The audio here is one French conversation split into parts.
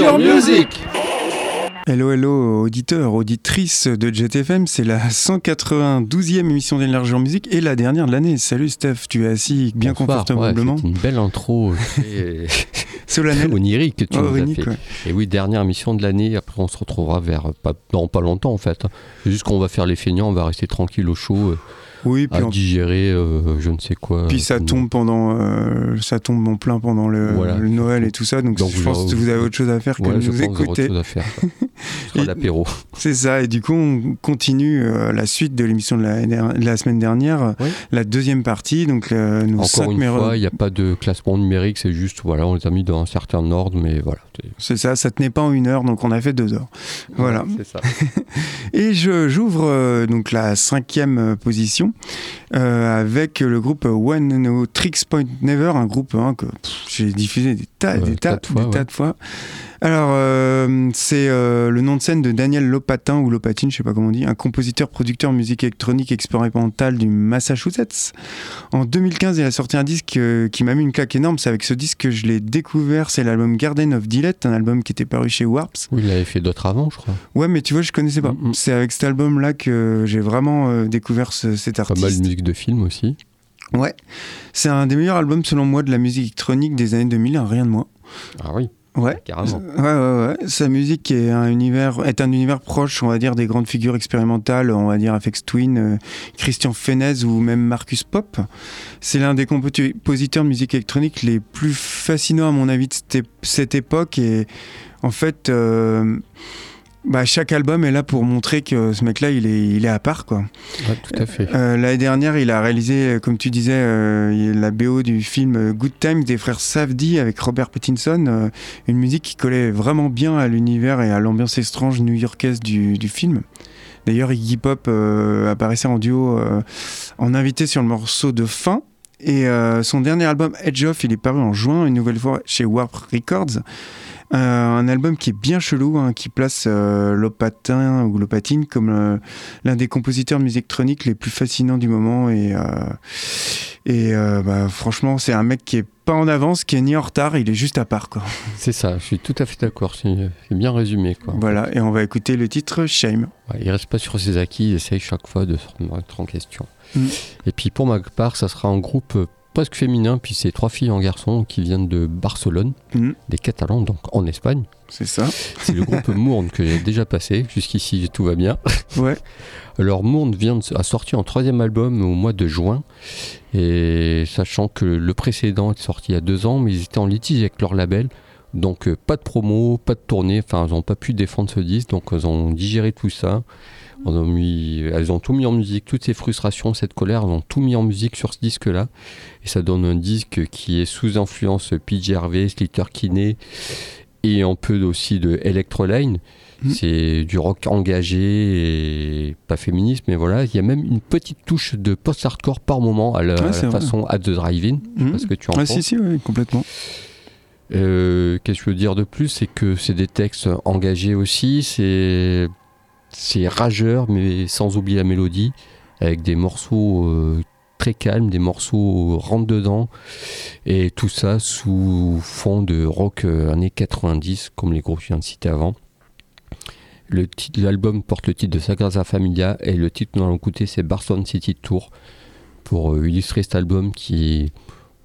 Enlargeur Music Hello, hello, auditeurs, auditrices de JetFM, c'est la 192e émission d'Enlargeur Musique et la dernière de l'année. Salut Steph, tu es assis bien Bonsoir, confortablement. ouais, c'est une belle intro très Solennel. onirique que tu nous as Onirique, fait. ouais. Et oui, dernière émission de l'année. Après, on se retrouvera vers pas, non, pas longtemps en fait. C'est juste qu'on va faire les feignants, on va rester tranquille au chaud, euh, Oui, puis, à en- digérer euh, je ne sais quoi. puis ça tombe pendant, euh, ça tombe en plein pendant le, Voilà. le Noël et tout ça, donc, Donc je pense que vous avez autre chose à faire que de nous écouter. l'apéro. C'est ça, et du coup on continue euh, la suite de l'émission de la, de la semaine dernière, Oui. la deuxième partie, donc nos Encore une fois, il n'y a pas de classement numérique, c'est juste, voilà, on les a mis dans un certain ordre, mais voilà. c'est- ça, ça tenait pas en une heure, donc on a fait deux heures. Voilà. Ça. Et je- j'ouvre donc la cinquième euh, euh, avec le groupe One No Tricks Point Never, un groupe hein, que j'ai diffusé des tas, Ouais, des tas, tas de fois, des tas ouais. de fois. Alors, euh, c'est euh, le nom de scène de Daniel Lopatin ou Lopatine, je sais pas comment on dit, un compositeur, producteur de musique électronique expérimentale du Massachusetts. En 2015, il a sorti un disque euh, qui m'a mis une claque énorme. C'est avec ce disque que je l'ai découvert. C'est l'album Garden of Delight, un album qui était paru chez Warps. Oui, il avait fait d'autres avant, je crois. Ouais, mais tu vois, je connaissais pas. Mm. C'est avec cet album-là que j'ai vraiment découvert ce- cet Pas artiste. mal de musique de film aussi. Ouais, c'est un des meilleurs albums selon moi de la musique électronique des années 2000, hein, rien de moins. Ah oui, Ouais. carrément. Ouais, ouais, ouais. Sa musique est un univers, est un univers proche, on va dire, des grandes figures expérimentales, on va dire Afex Twin, euh, Christian Fenez ou même Marcus Pop. C'est l'un des compositeurs de musique électronique les plus fascinants à mon avis de cette époque et en fait, euh, bah, chaque album est là pour montrer que ce mec-là, il est, il est à part, quoi. Ouais, tout à fait. Euh, L'année dernière, il a réalisé, comme tu disais, euh, la BO du film Good Times des frères Safdie avec Robert Pattinson, euh, une musique qui collait vraiment bien à l'univers et à l'ambiance étrange new-yorkaise du, du film. D'ailleurs, Iggy Pop apparaissait en duo en invité sur le morceau de fin. Et son dernier album, Edge Off, il est paru en juin, une nouvelle fois chez Warp Records. Euh, un album qui est bien chelou, hein, qui place euh, Lopatin ou Lopatine comme euh, l'un des compositeurs de musique électronique les plus fascinants du moment. Et, et bah, franchement, c'est un mec qui est pas en avance, qui est ni en retard, il est juste à part. Quoi. C'est ça, je suis tout à fait d'accord. C'est bien résumé. Quoi. Voilà, et on va écouter le titre Shame. Ouais, il reste pas sur ses acquis, il essaye chaque fois de se remettre en question. Mm. Et puis pour ma part, ça sera un groupe presque féminin, puis c'est trois filles et un garçon qui viennent de Barcelone, Mm. des Catalans, donc en Espagne. C'est ça. C'est le groupe Mourne que j'ai déjà passé. Jusqu'ici, tout va bien. Ouais. Alors Mourne vient de, a sorti un troisième album au mois de juin. Et sachant que le précédent est sorti il y a deux ans, mais ils étaient en litige avec leur label. Donc euh, pas de promo, pas de tournée, enfin ils n'ont pas pu défendre ce disque, donc ils ont digéré tout ça. Mis, elles ont tout mis en musique, toutes ces frustrations, cette colère, elles ont tout mis en musique sur ce disque-là. Et ça donne un disque qui est sous influence PJ Harvey, Slater Kinney et un peu aussi de Electroline. Mhm. C'est du rock engagé et pas féministe, mais voilà, il y a même une petite touche de post-hardcore par moment à la, Ouais, la vrai. façon At the Drive-In. Que tu en Ah, penses. si, si, oui, complètement. Euh, Qu'est-ce que je veux dire de plus C'est que c'est des textes engagés aussi, c'est c'est rageur, mais sans oublier la mélodie, avec des morceaux euh, très calmes, des morceaux rentre dedans, et tout ça sous fond de rock euh, années 90, comme les groupes que je viens de citer avant. Le titre- L'album porte le titre de Sagrada Familia, et le titre que nous allons écouter, c'est Barcelona City Tour, pour euh, illustrer cet album qui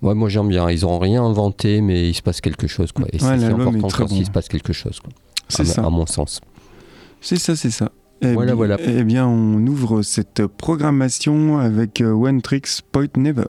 Ouais, moi j'aime bien. Ils n'ont rien inventé, mais il se passe quelque chose. Quoi. Et Ouais, c'est si l'album est important quand bon. il se passe quelque chose. Quoi. C'est à, ça. à mon sens. C'est ça, c'est ça. Eh Voilà, voilà. Eh bien, on ouvre cette programmation avec euh, One Tricks Point Never.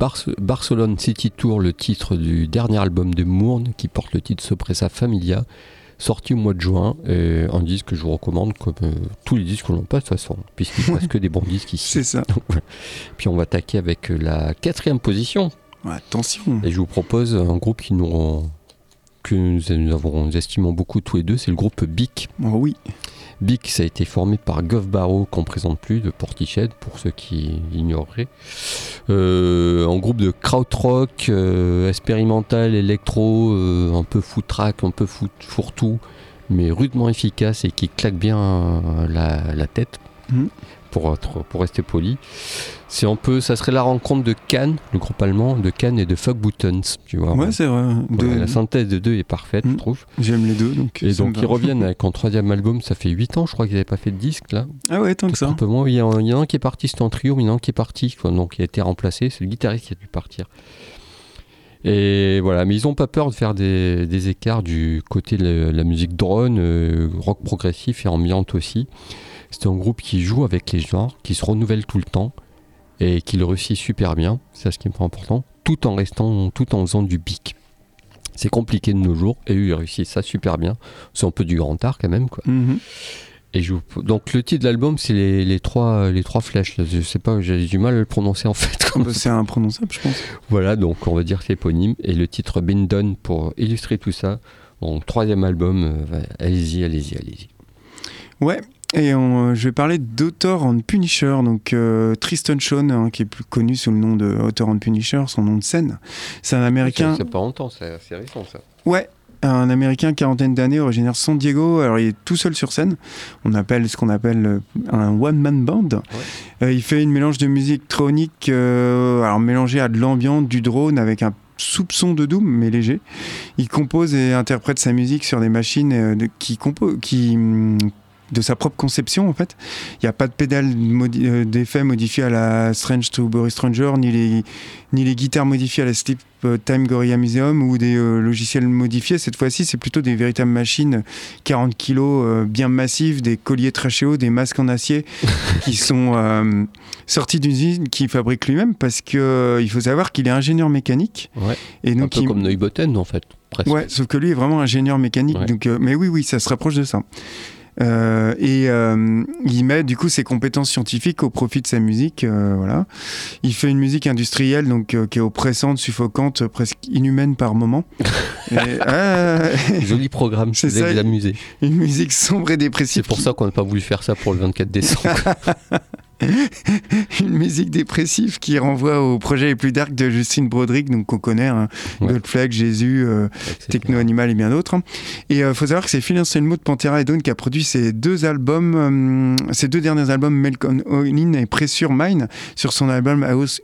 Barce- Barcelone City Tour, le titre du dernier album de Mourne, qui porte le titre Sopressa Familia, sorti au mois de juin. Et un disque que je vous recommande, comme euh, tous les disques que l'on passe de toute façon, puisqu'il ne reste que des bons disques ici. C'est ça. Puis on va attaquer avec euh, la quatrième position. Ouais, attention. Et je vous propose un groupe qui nous, que nous, nous avons, nous estimons beaucoup tous les deux, c'est le groupe Bic. Oh oui. Ça a été formé par Gov Barrow, qu'on présente plus, de Portiched, pour ceux qui ignoreraient. Euh, un groupe de krautrock, euh, expérimental, électro, euh, un peu foot-track, un peu fourre-tout, mais rudement efficace et qui claque bien la, tête, Mhm. Pour, être, pour rester poli. C'est un peu, ça serait la rencontre de Cannes, le groupe allemand, de Cannes et de Fuck Buttons, tu vois. Ouais, c'est vrai. Voilà, La synthèse de deux est parfaite, je Mhm. trouve. J'aime les deux. Donc Et donc ils reviennent avec un troisième album, ça fait 8 ans je crois qu'ils n'avaient pas fait de disque là. Ah ouais, tant que ça. Un peu moins, il y, en a, un qui est parti, c'était en trio, mais il y en a un qui est parti, quoi, donc il a été remplacé, c'est le guitariste qui a dû partir. Et voilà, mais ils n'ont pas peur de faire des, des écarts du côté de la musique drone, euh, rock progressif et ambiante aussi. C'est un groupe qui joue avec les genres, qui se renouvelle tout le temps et qui le réussit super bien, c'est ce qui paraît important, tout en restant, tout en faisant du bic. C'est compliqué de nos jours et eux ils réussissent ça super bien. C'est un peu du grand art quand même quoi. Mhm. Et je Donc le titre de l'album c'est les, les trois les trois flèches. Je sais pas, j'ai du mal à le prononcer en fait. Ah bah, c'est imprononçable, je pense. voilà, donc on va dire que c'est éponyme et le titre Been Done pour illustrer tout ça. Donc troisième album, euh, allez-y, allez-y, allez-y. Ouais. Et on- je vais parler d'Author and Punisher, donc euh, Tristan Sean, hein, qui est plus connu sous le nom de Author and Punisher, son nom de scène. C'est un américain. C'est pas longtemps, c'est c'est récent ça. Ouais, un américain quarantaine d'années, originaire de San Diego. Alors il est tout seul sur scène. On appelle ce qu'on appelle euh, un one man band. Euh, il fait une mélange de musique électronique, euh, alors mélangé à de l'ambiance, du drone avec un soupçon de doom mais léger. Il compose et interprète sa musique sur des machines euh, de- qui qui hum, de sa propre conception en fait. Il n'y a pas de pédale modi- euh, d'effet modifiée à la Strange to Boris Stranger, ni les, ni les guitares modifiées à la Sleep euh, Time Gorilla Museum ou des euh, logiciels modifiés. Cette fois-ci, c'est plutôt des véritables machines 40 kilos euh, bien massives, des colliers trachéos, des masques en acier qui sont euh, sortis d'une usine qu'il fabrique lui-même parce que il faut savoir qu'il est ingénieur mécanique. Ouais. Et Un donc peu il- comme Neubotten en fait, presque. Ouais, sauf que lui est vraiment ingénieur mécanique. Ouais. Donc, mais oui, oui, ça se rapproche de ça. Euh, et euh, il met du coup ses compétences scientifiques au profit de sa musique. euh, voilà. Il fait une musique industrielle donc euh, qui est oppressante, suffocante, presque inhumaine par moment. Et, euh, Joli programme, C'est ça. vous amuser. une musique sombre et dépressive. C'est pour ça qu'on n'a pas voulu faire ça pour le 24 décembre. une musique dépressive qui renvoie au projet les plus dark de Justine Broderick, donc qu'on connaît, hein, Ouais. Goldflag, Jésus, euh, Techno Animal et bien d'autres. hein. Et il faut savoir que c'est Phil Anselmo de Pantera et Dawn qui a produit ces deux albums, euh, ces deux derniers albums, Melcon In et Pressure Mine, sur son album House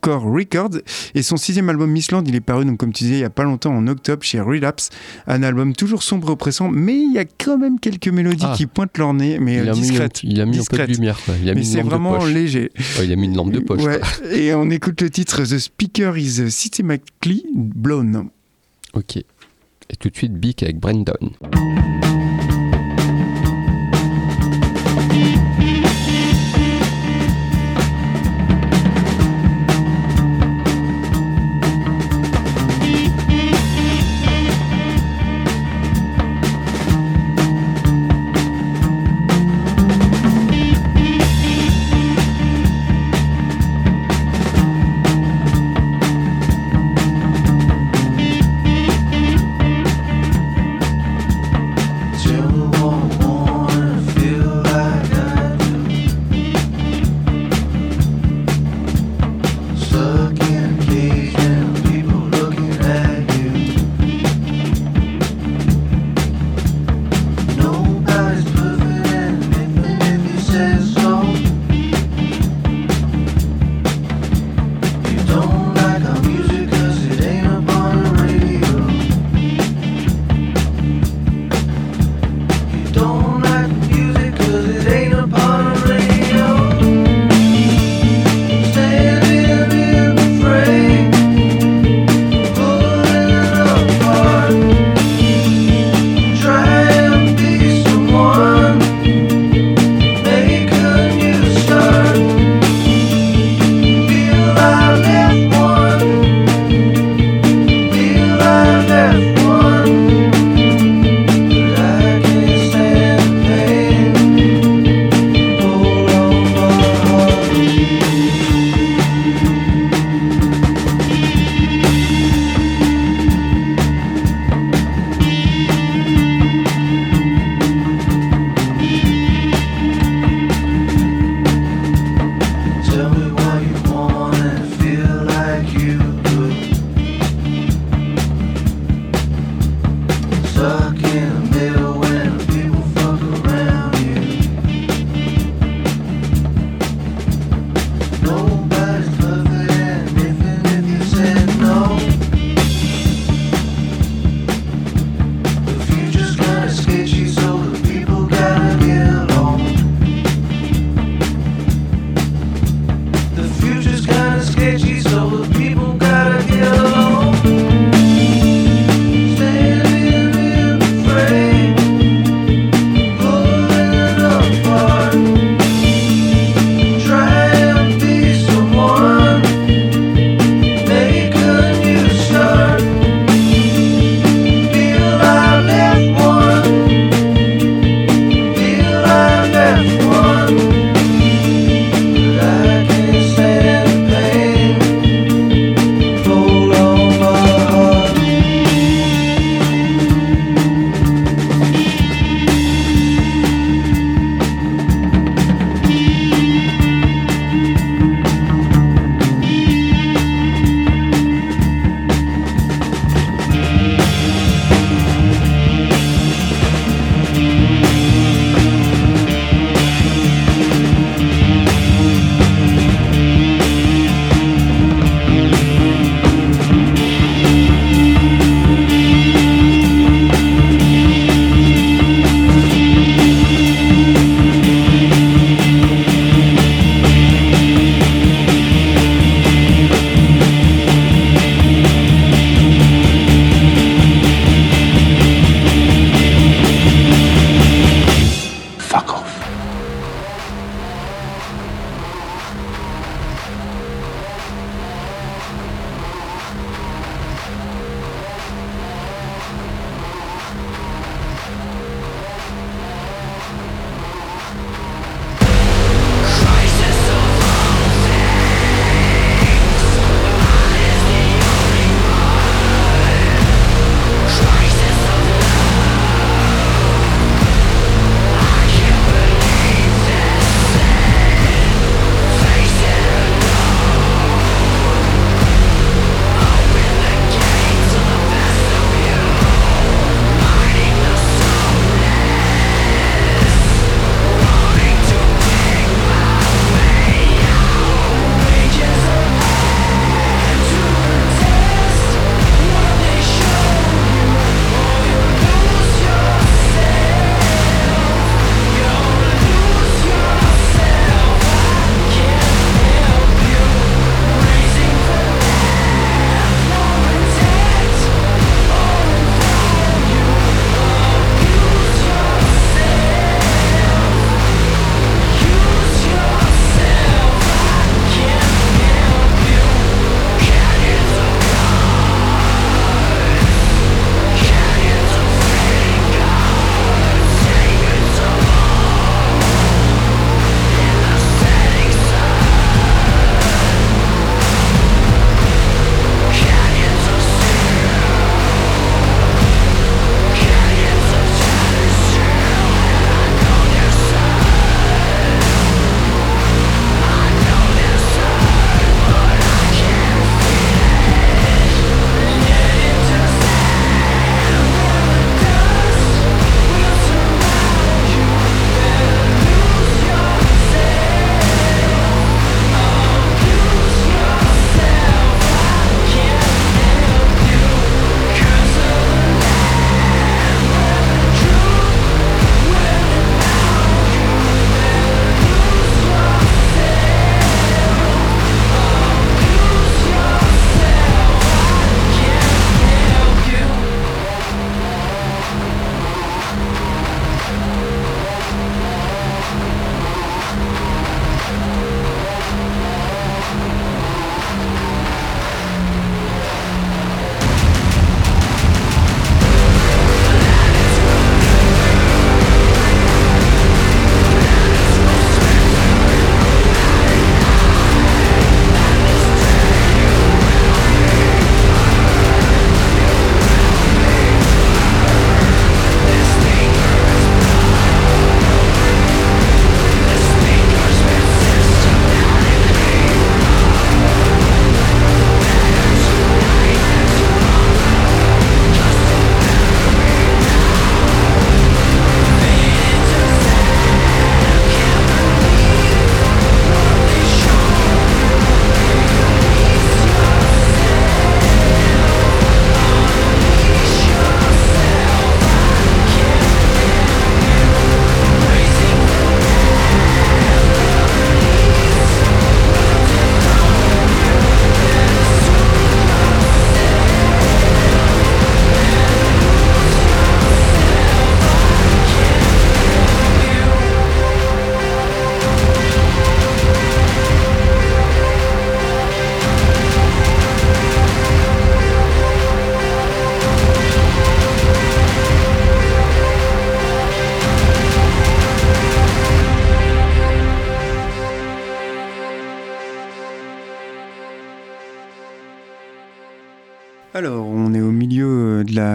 Core Records. Et son sixième album Missland, il est paru, donc comme tu disais, il y a pas longtemps, en octobre, chez Relapse. Un album toujours sombre et oppressant, mais il y a quand même quelques mélodies Ah. qui pointent leur nez, mais il euh, a mis, discrètes. il a mis un peu de discrètes. lumière. Quoi. Il a Mais mis vraiment poche. léger. Il a mis une lampe de poche. Ouais. Et on écoute le titre The Speaker is Systematically Blown. Ok. Et tout de suite, Bic avec Brandon.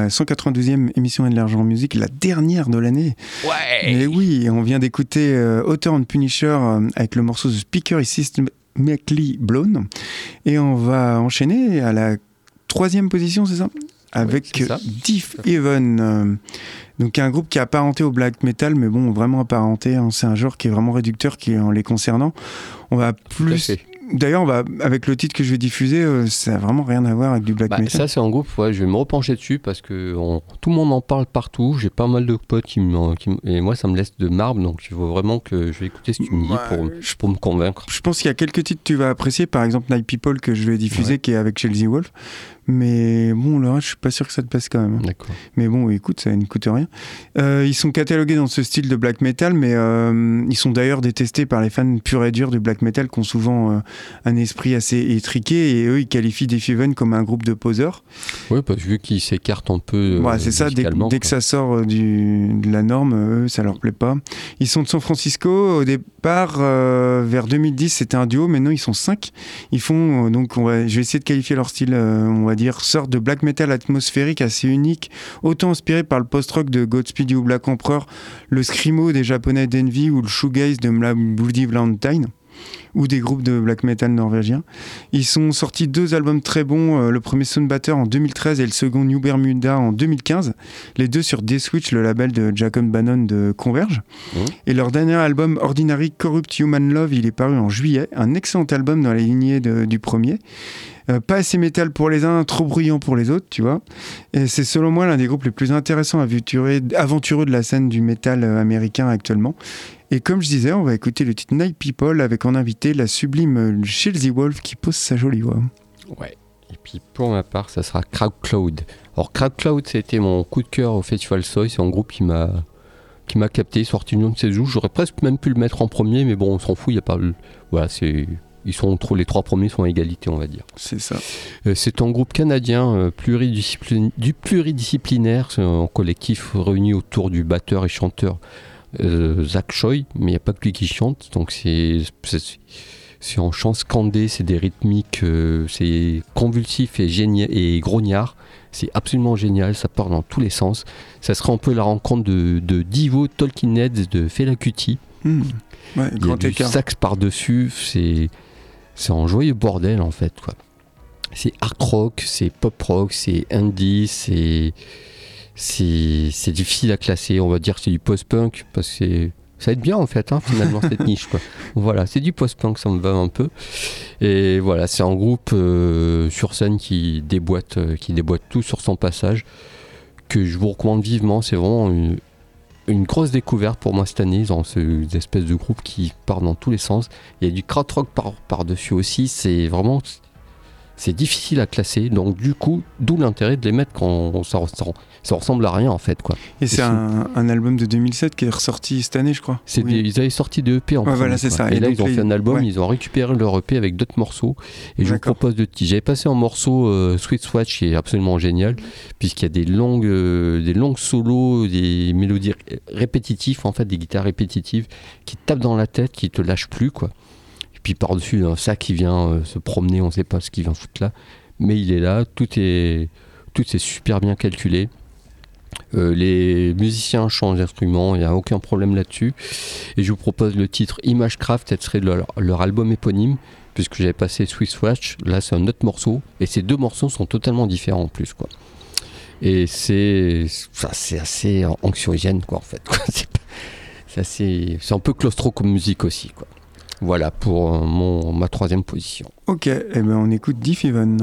La 192e émission de l'argent en musique, la dernière de l'année. Ouais Et oui, on vient d'écouter euh, and Punisher euh, avec le morceau The Speaker is Systematically Blown. Et on va enchaîner à la troisième position, c'est ça? Avec ça. Diff Even. euh, donc un groupe qui est apparenté au black metal, mais bon, vraiment apparenté. hein, c'est un genre qui est vraiment réducteur qui en les concernant. On va plus. D'ailleurs, va avec le titre que je vais diffuser, euh, ça a vraiment rien à voir avec du black Bah, metal. ça, c'est un groupe, ouais, je vais me repencher dessus parce que on- tout le monde en parle partout. J'ai pas mal de potes qui me, et moi, ça me laisse de marbre. Donc, il faut vraiment que je vais écouter ce que tu me dis pour me convaincre. Je pense qu'il y a quelques titres que tu vas apprécier, par exemple Night People que je vais diffuser, qui est avec Chelsea Wolf. Mais bon, le reste, je suis pas sûr que ça te plaise quand même. D'accord. Mais bon, écoute, ça ne coûte rien. Euh, ils sont catalogués dans ce style de black metal, mais euh, ils sont d'ailleurs détestés par les fans purs et durs du black metal qui ont souvent euh, un esprit assez étriqué et eux, ils qualifient Heaven comme un groupe de poseurs. Oui, parce que vu qu'ils s'écartent un peu. Ouais, c'est ça, dès, que ça sort du, de la norme, eux, ça leur plaît pas. Ils sont de San Francisco. Au départ, vers 2010, c'était un duo. Maintenant, ils sont cinq. Ils font, donc, on va, je vais essayer de qualifier leur style, on va dire, sorte de black metal atmosphérique assez unique, autant inspiré par le post-rock de Godspeed You Black Emperor, le screamo des japonais d'Envy ou le shoegaze de Mla Bloody Valentine ou des groupes de black metal norvégiens. Ils sont sortis deux albums très bons, euh, le premier Soundbatter en 2013 et le second New Bermuda en 2015, les deux sur D-Switch, le label de Jacob Bannon de Converge. Mhm. Et leur dernier album Ordinary Corrupt Human Love, il est paru en juillet, un excellent album dans la lignée de- du premier. Euh, pas assez métal pour les uns, trop bruyant pour les autres, tu vois. Et c'est selon moi l'un des groupes les plus intéressants, aventureux, de la scène du métal euh, américain actuellement. Et comme je disais, on va écouter le titre Night People avec en invité la sublime euh, Chelsea Wolf qui pose sa jolie voix. Ouais. Et puis pour ma part, ça sera Crowd Cloud. Alors Crowd Cloud, c'était mon coup de cœur au Festival Soy. C'est un groupe qui m'a qui m'a capté, sorti une de ses joues. J'aurais presque même pu le mettre en premier, mais bon, on s'en fout. Il y a pas. Voilà, c'est ils sont trop, les trois premiers sont à égalité, on va dire. C'est ça. Euh, C'est un groupe canadien euh, pluridisciplin- du pluridisciplinaire, c'est un collectif réuni autour du batteur et chanteur euh, Zach Choi, mais il n'y a pas que lui qui chante, donc c'est c'est- en chant scandé, c'est des rythmiques, euh, c'est convulsif et, et grognard. C'est absolument génial, ça part dans tous les sens. Ça sera un peu la rencontre de, de Divo, Tolkien Heads, de Fela Kuti. Hmm. Ouais, Il y a du sax par-dessus, c'est c'est un joyeux bordel en fait quoi. C'est art rock, c'est pop rock, c'est indie, c'est c'est difficile à classer, on va dire que c'est du post-punk parce que c'est- ça va être bien en fait hein, finalement cette niche quoi. Voilà, c'est du post-punk, ça me va un peu. Et voilà, c'est un groupe euh, sur scène qui déboîte euh, qui déboîte tout sur son passage que je vous recommande vivement, c'est vraiment une, une grosse découverte pour moi cette année dans ces espèces de groupes qui partent dans tous les sens. Il y a du krautrock par, par-dessus aussi, c'est vraiment c'est difficile à classer. Donc du coup, d'où l'intérêt de les mettre quand ça, ressemble- ça ressemble à rien en fait quoi. Et c'est c'est- un, un album de 2007 qui est ressorti cette année, je crois. Oui. des- ils avaient sorti des EP en Ouais, premier, voilà, c'est quoi. ça. Et, Et là, ils ont les- fait un album, ouais. ils ont récupéré leur EP avec d'autres morceaux. Et je vous propose de J'avais passé un morceau euh, Sweet Swatch qui est absolument génial, puisqu'il y a des longues, euh, des longues solos, des mélodies ré- répétitives, en fait, des guitares répétitives qui tapent dans la tête, qui te lâchent plus, quoi. Puis par-dessus, un sac qui vient euh, se promener, on sait pas ce qu'il vient foutre là. Mais il est là, tout est, tout est super bien calculé. Euh, les musiciens changent d'instrument, il n'y a aucun problème là-dessus. Et je vous propose le titre Imagecraft, ce serait leur, leur album éponyme, puisque j'avais passé Swiss Watch, là c'est un autre morceau, et ces deux morceaux sont totalement différents en plus. Quoi. Et c'est assez anxiogène, quoi, en fait. c'est un peu claustro comme musique aussi. Quoi. Voilà pour mon, ma troisième position. Ok, et ben on écoute Diff Even.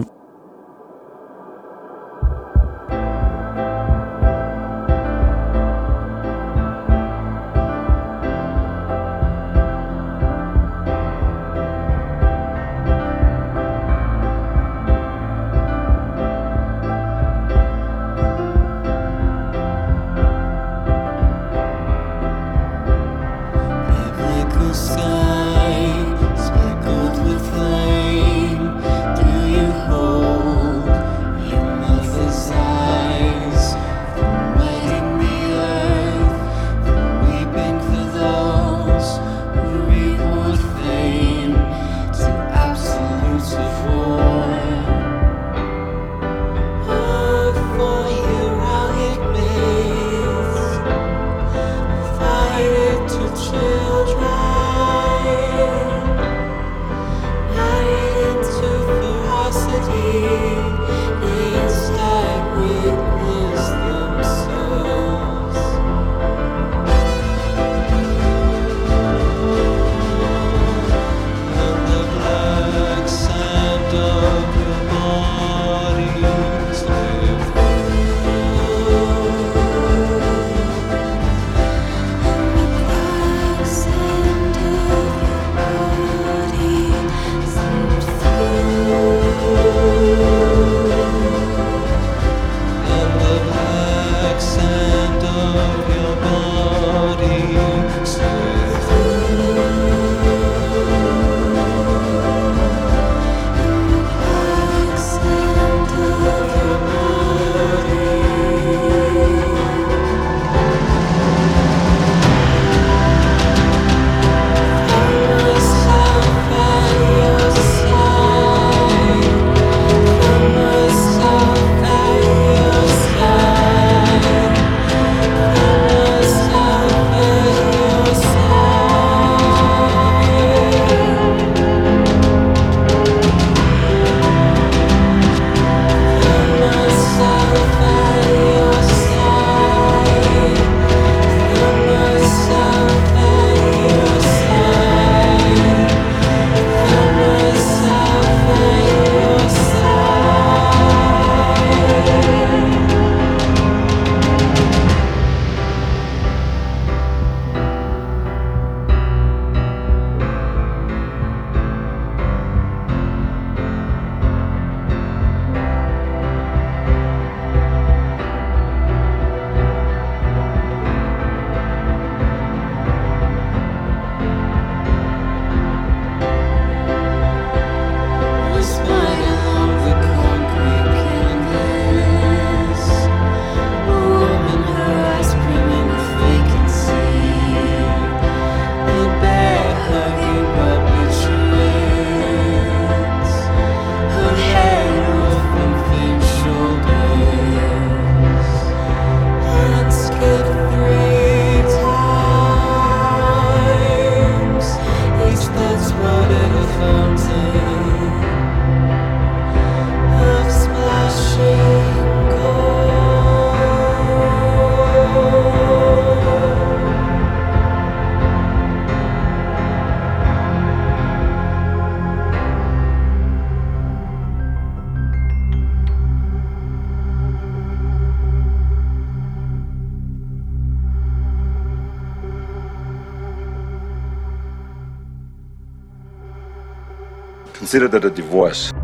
Consider that a divorce.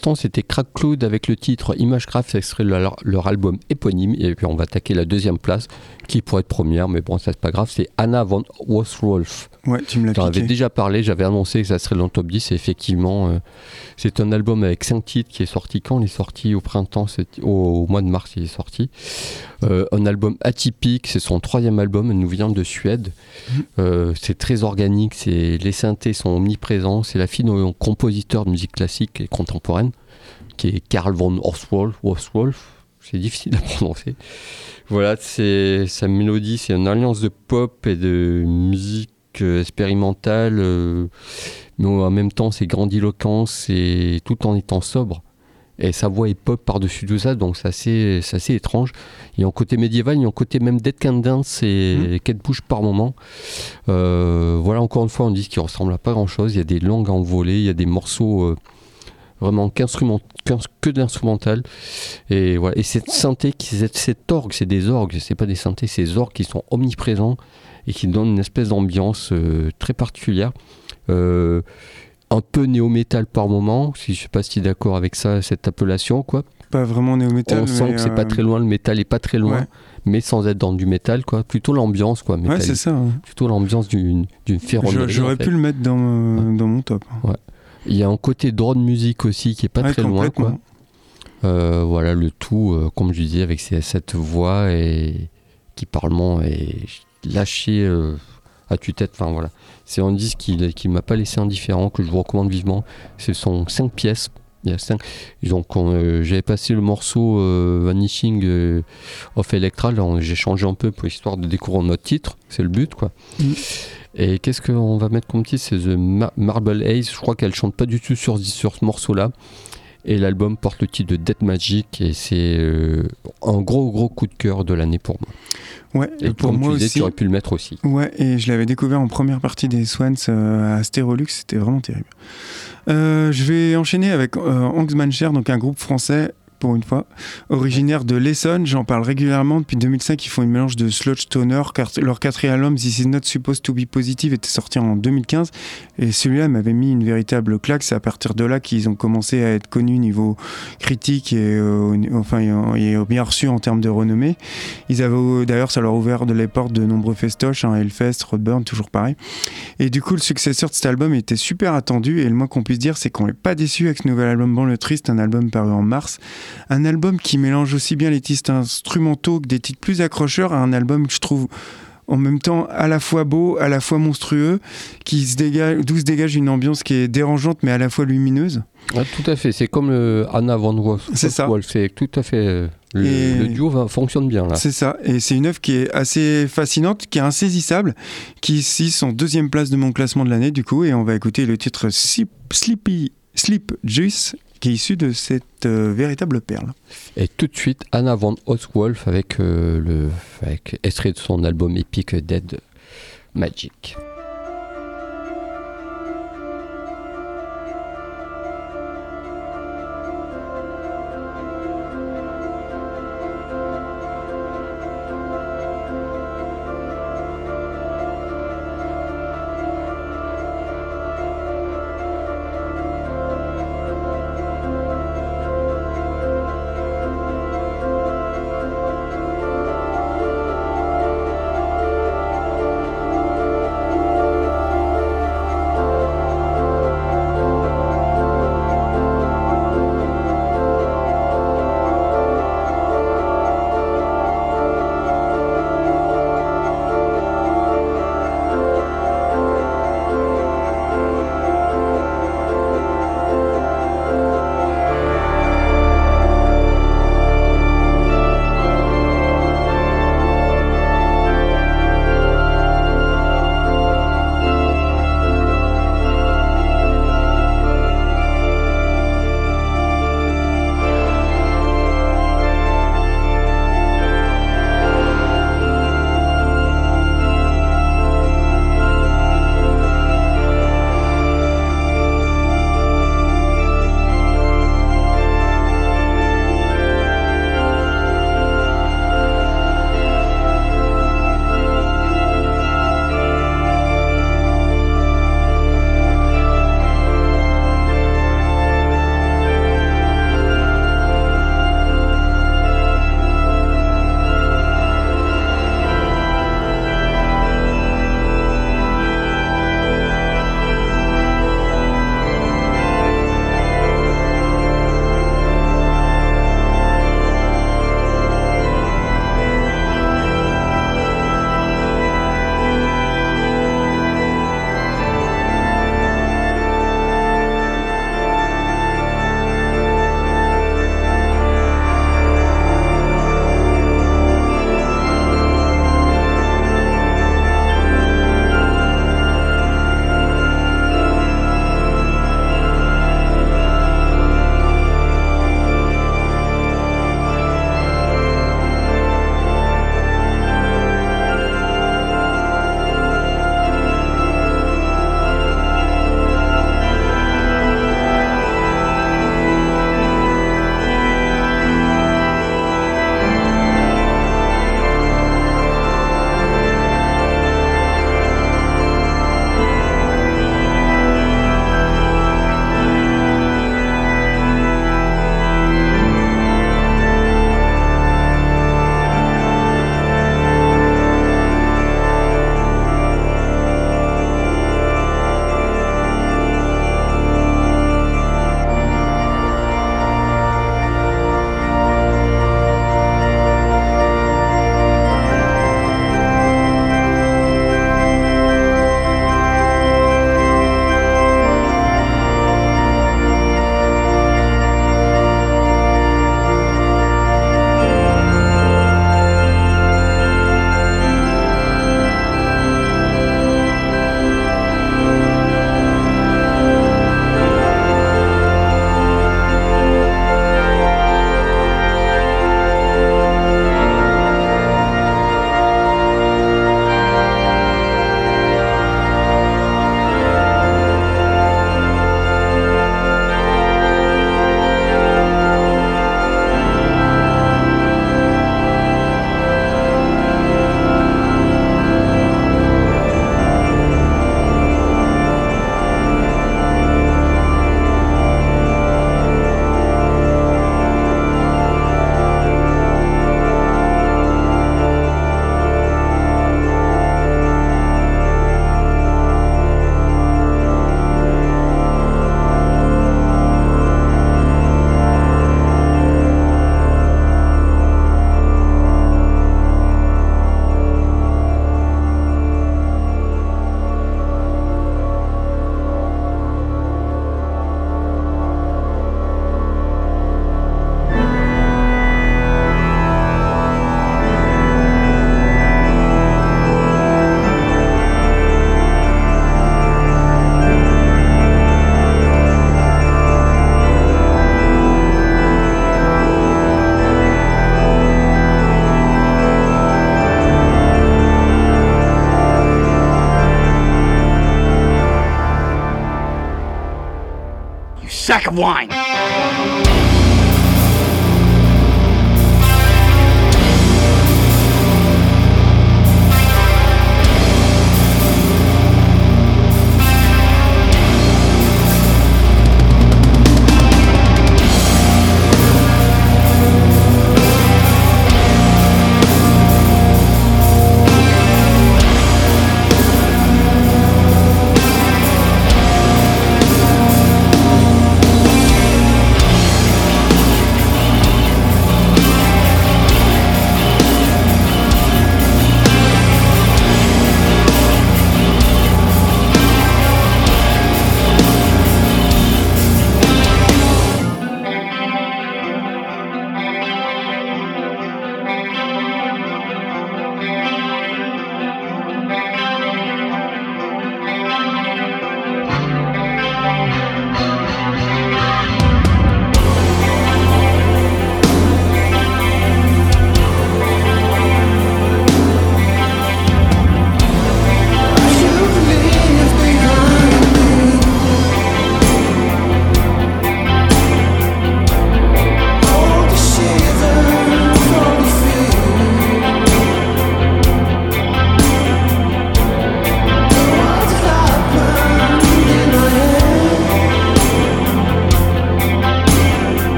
L'instant, c'était Crack Cloud avec le titre Imagecraft, extrait de leur, leur album éponyme. Et puis on va attaquer la deuxième place, qui pourrait être première, mais bon, ça c'est pas grave. C'est Anna von Wolf. Ouais, tu me l'as J'en avais déjà parlé, j'avais annoncé que ça serait dans le top 10. Et effectivement, euh, c'est un album avec 5 titres qui est sorti quand Il est sorti? Au printemps, au, au mois de mars, il est sorti. Euh, un album atypique, c'est son troisième album, il nous vient de Suède. Euh, c'est très organique, c'est, les synthés sont omniprésents. C'est la fille d'un compositeur de musique classique et contemporaine, qui est Karl von Horswolf. Horswolf, c'est difficile à prononcer. Voilà, c'est sa mélodie, c'est une alliance de pop et de musique euh, expérimentale, euh, mais en même temps c'est grandiloquent, c'est tout en étant sobre. Et sa voix est pop par-dessus tout ça, donc c'est assez, c'est assez étrange. Il y a un côté médiéval, il y a un côté même Dead Can Dance et Kate Bush par moment. Euh, voilà, encore une fois, on dit qu'il ressemble à pas grand-chose. Il y a des langues envolées, il y a des morceaux vraiment qu'instrument- que d'instrumental. Et voilà. Et cette synthé, qui, cette, cet orgue, c'est des orgues, c'est pas des synthés, c'est des orgues qui sont omniprésents et qui donnent une espèce d'ambiance euh, très particulière. Euh, un peu néo-métal par moment. Si je sais pas si tu es d'accord avec ça, cette appellation, quoi. Pas vraiment néo-métal. On sent que c'est euh, pas très loin, le métal est pas très loin, ouais. mais sans être dans du métal, quoi. Plutôt l'ambiance, quoi. Ouais, c'est ça. ouais. Plutôt l'ambiance d'une d'une J'aurais en fait. pu le mettre dans, dans mon top. Il y a un côté drone music aussi qui est pas Ouais, très loin, quoi. Euh, voilà, le tout, euh, comme je disais, avec ces- cette voix et qui parlement est lâché euh, à tue-tête. Enfin voilà, c'est un disque qui, qui m'a pas laissé indifférent, que je vous recommande vivement. Ce sont cinq pièces. Il y a cinq. Donc on, euh, j'avais passé le morceau euh, Vanishing euh, of Electra. Là, j'ai changé un peu pour histoire de découvrir notre titre. C'est le but, quoi. Mm. Et qu'est-ce qu'on va mettre comme titre? C'est The Ma- Marble Haze. Je crois qu'elle chante pas du tout sur, sur ce morceau-là. Et l'album porte le titre de Dead Magic et c'est euh, un gros gros coup de cœur de l'année pour moi. Ouais, Et pour comme moi tu disais, aussi. tu aurais pu le mettre aussi. Ouais, et je l'avais découvert en première partie des Swans euh, à Stérolux, c'était vraiment terrible. Euh, je vais enchaîner avec euh, Angstmancher, donc un groupe français pour une fois, originaire de l'Essonne. J'en parle régulièrement depuis 2005. Ils font une mélange de sludge stoner. car leur quatrième album, This Is Not Supposed to Be Positive, était sorti en 2015. Et celui-là m'avait mis une véritable claque. C'est à partir de là qu'ils ont commencé à être connus niveau critique et, euh, enfin, et, et bien reçus en termes de renommée. Ils avaient d'ailleurs, ça leur a ouvert de les portes de nombreux festoches, hein, Hellfest, Roadburn, toujours pareil. Et du coup, le successeur de cet album était super attendu. Et le moins qu'on puisse dire, c'est qu'on n'est pas déçu avec ce nouvel album Ban le Triste, un album paru en mars. Un album qui mélange aussi bien les titres instrumentaux que des titres plus accrocheurs à un album que je trouve en même temps à la fois beau, à la fois monstrueux, qui se dégage, d'où se dégage une ambiance qui est dérangeante mais à la fois lumineuse. Ouais, tout à fait, c'est comme le Anna Van Wolf. C'est ça. C'est tout à fait. euh, Le, Et- le duo va- fonctionne bien là. C'est ça, et c'est une œuvre qui est assez fascinante, qui est insaisissable, qui ici son deuxième place de mon classement de l'année du coup, et on va écouter le titre Sleep- Sleepy Sleep Juice, qui est issu de cette euh, véritable perle. Et tout de suite, Anna Van Wolf avec euh, le avec extrait de son album épique Dead Magic. Of wine.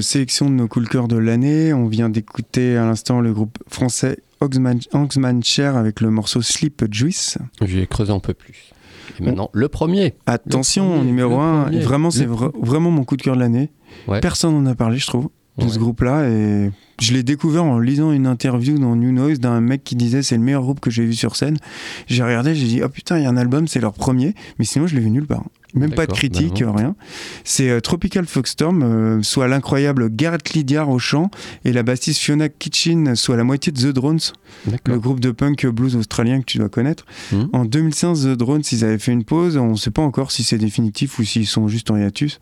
Sélection de nos coups de cœur de l'année. On vient d'écouter à l'instant le groupe français Oxman, Cher avec le morceau Sleep Juice. J'ai creusé un peu plus. Et maintenant, le premier. Attention, Le premier, numéro le 1, premier. vraiment, c'est vra- vraiment mon coup de cœur de l'année. Ouais. Personne n'en a parlé, je trouve, de ce groupe-là. Et je l'ai découvert en lisant une interview dans New Noise d'un mec qui disait c'est le meilleur groupe que j'ai vu sur scène. J'ai regardé, j'ai dit oh putain, il y a un album, c'est leur premier. Mais sinon, je l'ai vu nulle part. Même pas de critique, bah rien. C'est euh, Tropical Foxstorm, euh, soit l'incroyable Garrett Lydiard au chant et la bassiste Fiona Kitchen, soit la moitié de The Drones, le groupe de punk blues australien que tu dois connaître. Mhm. En 2015, The Drones, ils avaient fait une pause. On ne sait pas encore si c'est définitif ou s'ils sont juste en hiatus.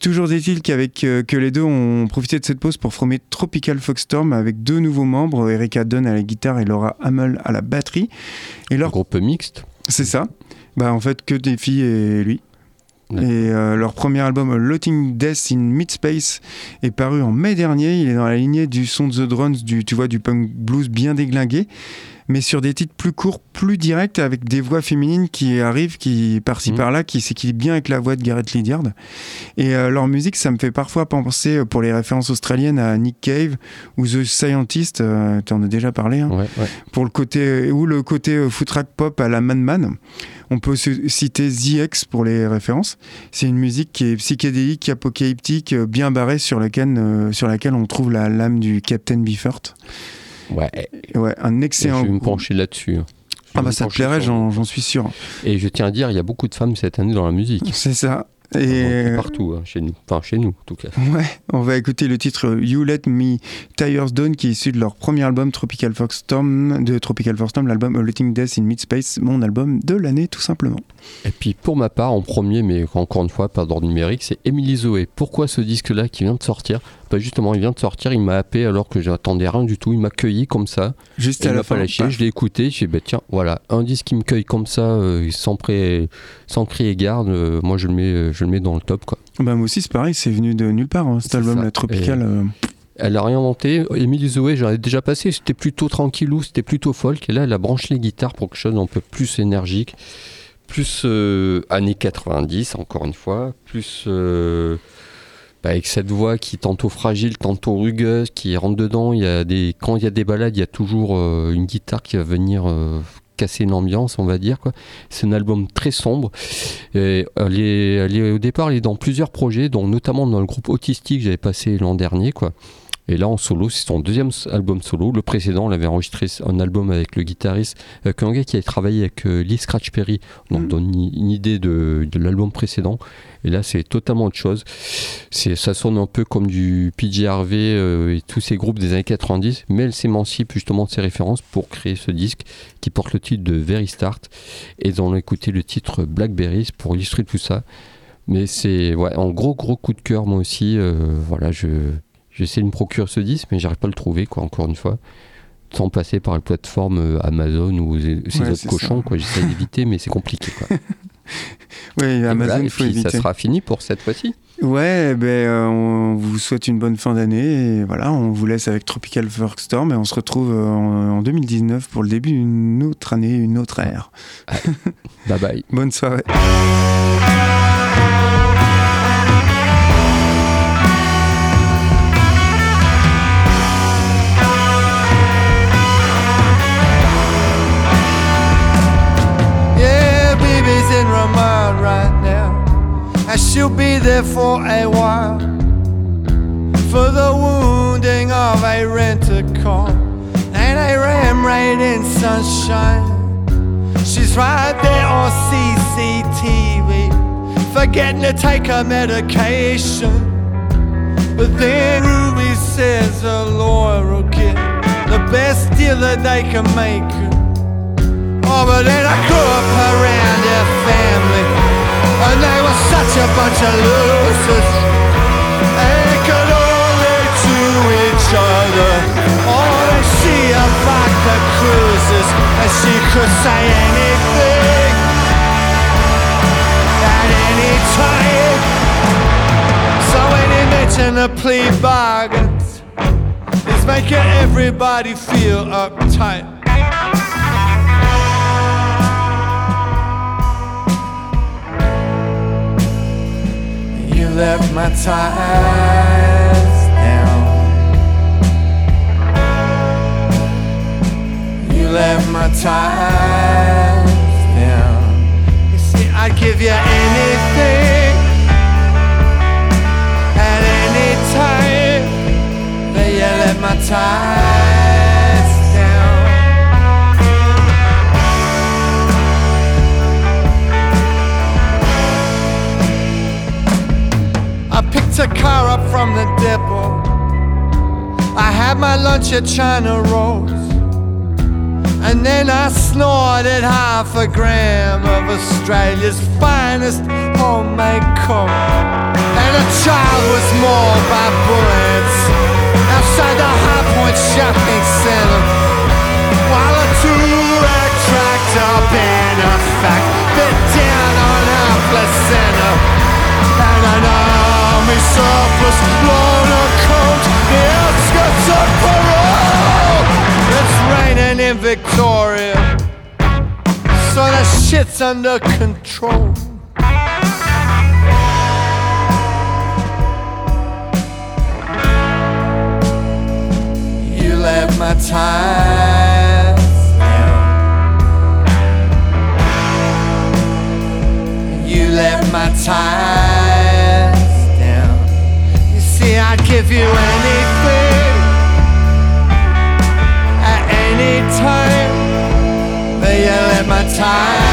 Toujours est-il qu'avec euh, que les deux ont profité de cette pause pour former Tropical Foxstorm avec deux nouveaux membres, Erika Dunn à la guitare et Laura Hamel à la batterie. Et Un leur, groupe mixte. c'est ça. Bah en fait que des filles et lui. Et euh, leur premier album, Loating Death in Midspace, est paru en mai dernier. Il est dans la lignée du son de The Drones, du, tu vois, du punk blues bien déglingué, mais sur des titres plus courts, plus directs, avec des voix féminines qui arrivent, qui par-ci Mhm. par-là, qui s'équilibrent bien avec la voix de Garrett Lydiard. Et euh, leur musique, ça me fait parfois penser, euh, pour les références australiennes, à Nick Cave ou The Scientist. euh, T'en as déjà parlé. hein Ouais, ouais. pour le côté ou le côté footrack pop à la Man Man. On peut citer ZX pour les références. C'est une musique qui est psychédélique, apocalyptique, bien barrée sur laquelle, euh, sur laquelle on trouve la lame du Captain Beefheart. Ouais, Ouais, un je excellent. vais me pencher là-dessus. Je Ah bah ça te plairait, j'en suis sûr. Et je tiens à dire, il y a beaucoup de femmes cette année dans la musique. C'est ça. Et partout, hein, chez nous. Enfin, chez nous, en tout cas. ouais, on va écouter le titre You Let Me Tires Down qui est issu de leur premier album Tropical Foxstorm, de Tropical Foxstorm, l'album A Letting Death in Midspace, mon album de l'année tout simplement. Et puis pour ma part, en premier, mais encore une fois, pas d'ordre numérique, c'est Émilie Zoé. Pourquoi ce disque-là qui vient de sortir? Bah justement, il vient de sortir, il m'a happé alors que j'attendais rien du tout. Il m'a cueilli comme ça. Juste à la fin. lâché. Je l'ai écouté. J'ai dit, bah, tiens, voilà, un disque qui me cueille comme ça, euh, sans, pré... sans cri et garde, euh, moi je le, mets, euh, je le mets dans le top. Quoi. Bah moi aussi c'est pareil, c'est venu de nulle part hein, cet C'est album ça. la Tropical. Et- euh, Elle a rien inventé. Émilie Zoé, j'en ai déjà passé. C'était plutôt tranquillou, c'était plutôt folk. Et là, elle a branché les guitares pour quelque chose d'un peu plus énergique, plus euh, années 90, encore une fois, plus euh, bah, avec cette voix qui est tantôt fragile, tantôt rugueuse, qui rentre dedans. Il y a des, quand il y a des balades, il y a toujours euh, une guitare qui va venir euh, casser l'ambiance, on va dire. quoi. C'est un album très sombre. Au départ, elle est dans plusieurs projets, dont notamment dans le groupe Autistique que j'avais passé l'an dernier. quoi. Et là, en solo, c'est son deuxième album solo. Le précédent, on avait enregistré un album avec le guitariste, euh, qui avait travaillé avec euh, Lee Scratch Perry. Donc, Mm. donne une, idée de, de l'album précédent. Et là, c'est totalement autre chose. Ça sonne un peu comme du PJ Harvey euh, et tous ces groupes des années 90, mais elle s'émancipe justement de ses références pour créer ce disque qui porte le titre de Very Start. Et on a écouté le titre Blackberries pour illustrer tout ça. Mais c'est ouais, un gros gros coup de cœur moi aussi. euh, voilà, je j'essaie de me procurer ce disque, mais j'arrive pas à le trouver quoi. Encore une fois, sans passer par la plateforme euh, Amazon ou ces Ouais, autres cochons ça. quoi. J'essaie d'éviter, mais c'est compliqué quoi. Et Amazon, voilà, faut puis ça éviter. sera fini pour cette fois-ci. Ouais, ben euh, on vous souhaite une bonne fin d'année et voilà, on vous laisse avec Tropical Storm et on se retrouve euh, en, en 2019 pour le début d'une autre année, une autre ère. Bye bye. Bonne soirée. She'll be there for a while. For the wounding of a renter car and a ram raid in sunshine. She's right there on CCTV, forgetting to take her medication. But then Ruby says a lawyer will get the best deal that they can make her. Oh, but then I grew up around their family, and they were such a bunch of losers. They only to each other. Oh, and she about the cruises, and she could say anything at any time. So when he mentioned the plea bargains, it's making everybody feel uptight. Let my ties down. You let my ties down. You see, I'd give you anything at any time. But you let my ties picked a car up from the depot. I had my lunch at China Rose. And then I snorted half a gram of Australia's finest homemade coke. And a child was mauled by army surplus blown a coat the outskirts of parole. It's raining in Victoria, so the shit's under control. You left my down. You left my ties you anything at any time, but you let my ties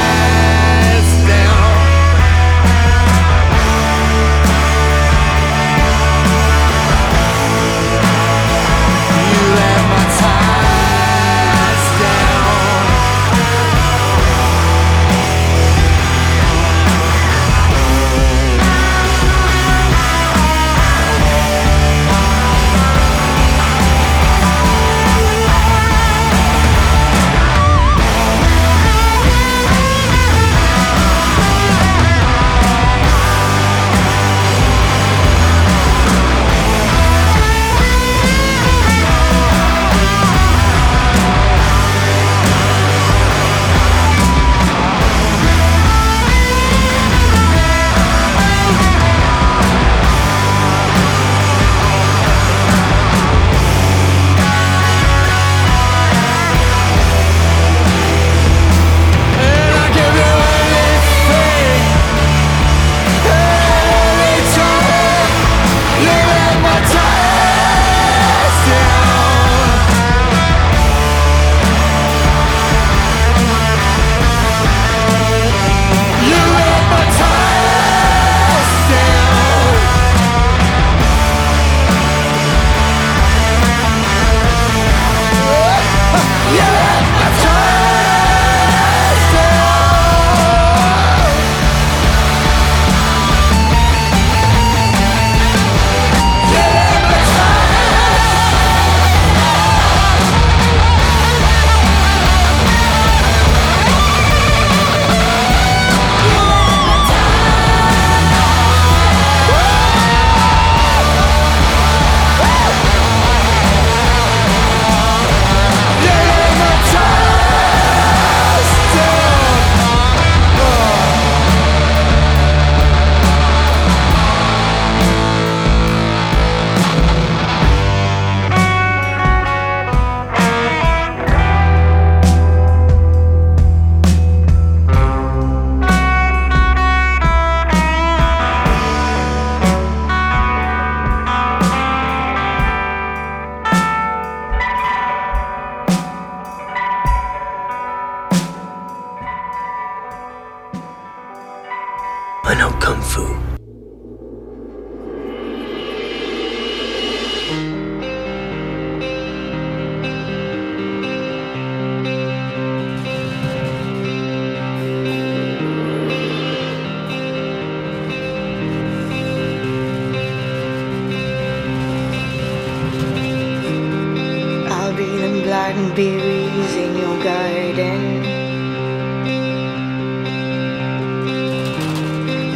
the blackberries in your garden.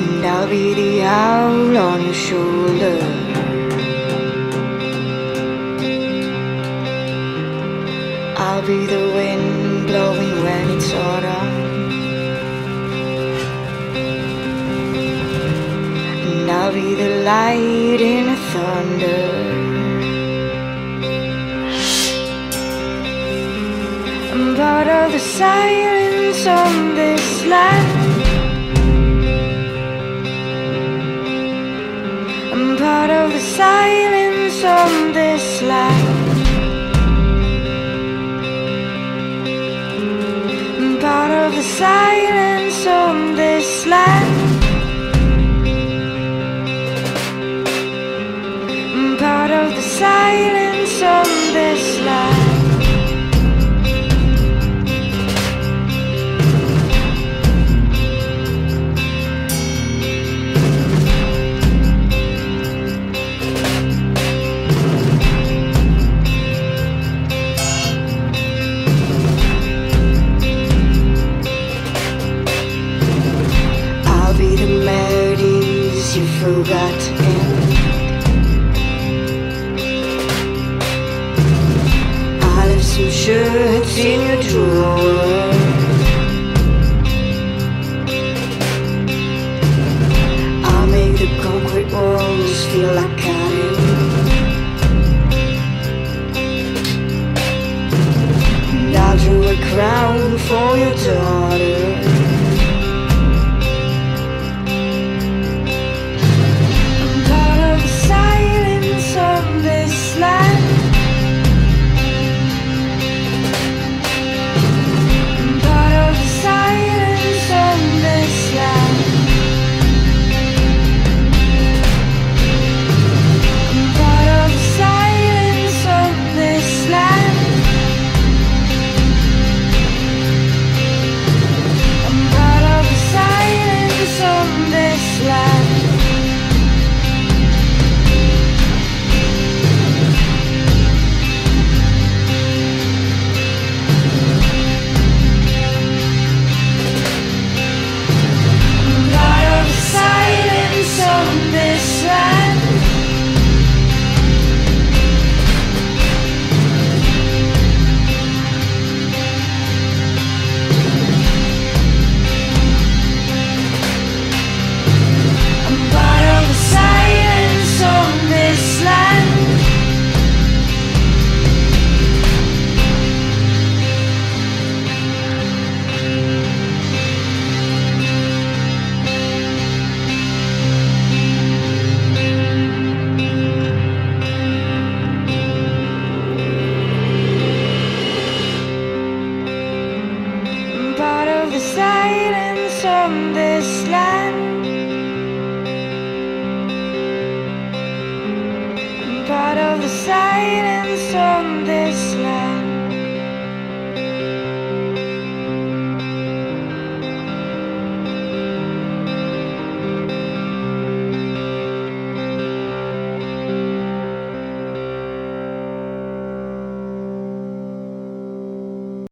And I'll be the owl on your shoulder. I'll be the wind blowing when it's autumn. And I'll be the light in the thunder. Silence on this land.